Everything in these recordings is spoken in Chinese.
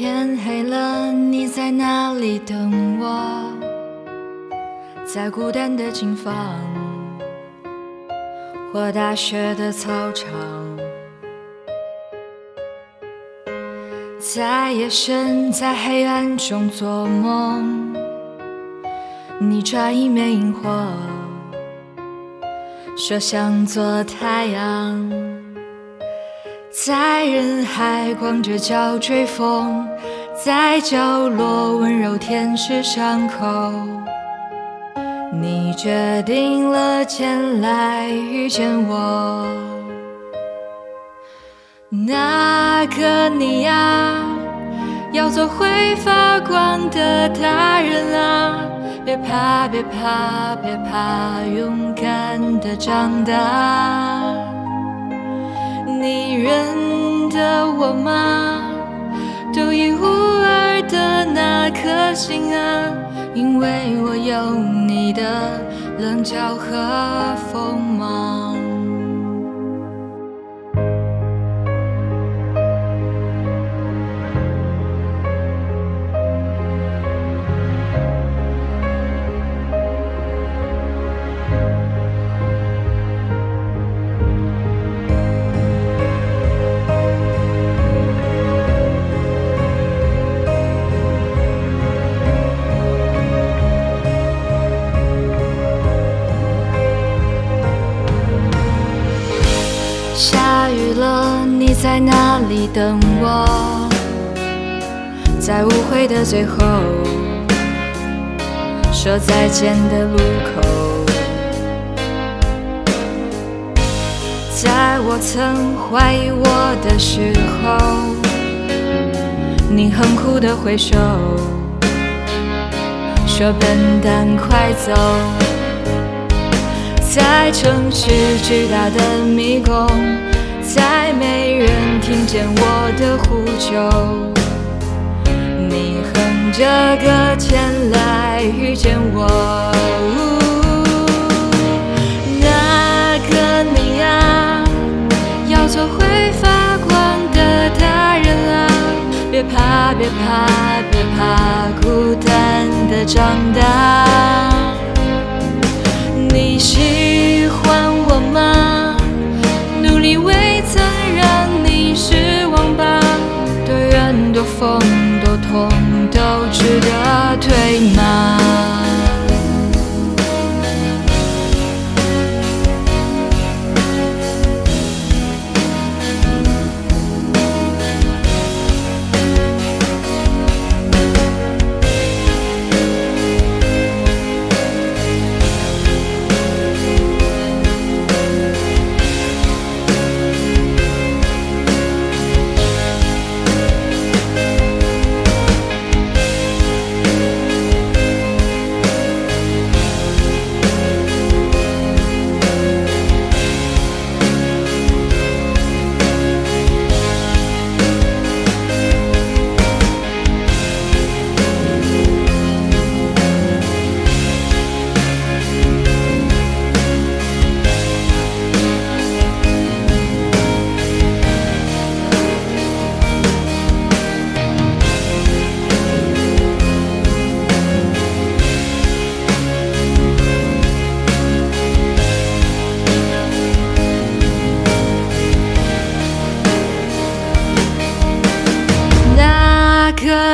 天黑了，你在哪里等我？在孤单的琴房，或大学的操场，在夜深，在黑暗中做梦。你抓一面萤火，说想做太阳，在人海光着脚追风，在角落温柔舔舐伤口。你决定了前来遇见我，那个你呀，要做会发光的大人啊！别怕，别怕，别怕，勇敢的长大。你认得我吗？独一无二的那颗心啊！因为我有你的棱角和锋芒。在哪里等我？在误会的最后，说再见的路口，在我曾怀疑我的时候，你很酷的挥手，说笨蛋快走。在城市巨大的迷宫，再没人听见我的呼救。你哼着歌前来遇见我，那个你呀，要做会发光的大人啊！别怕，别怕，别怕，孤单的长大。你心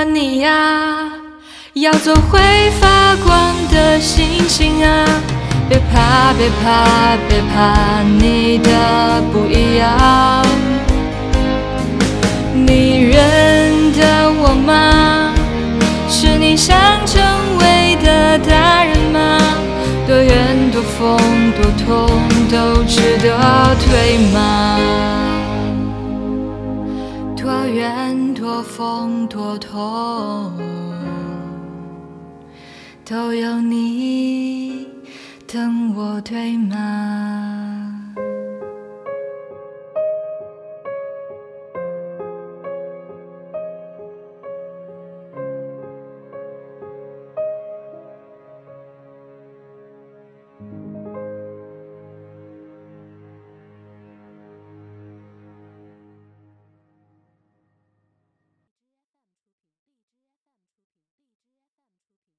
你呀，要做会发光的星星啊！别怕，别怕，别怕你的不一样。你认得我吗？是你想成为的大人吗？多远多风多痛都值得退吗？风多痛，都有你等我，对吗？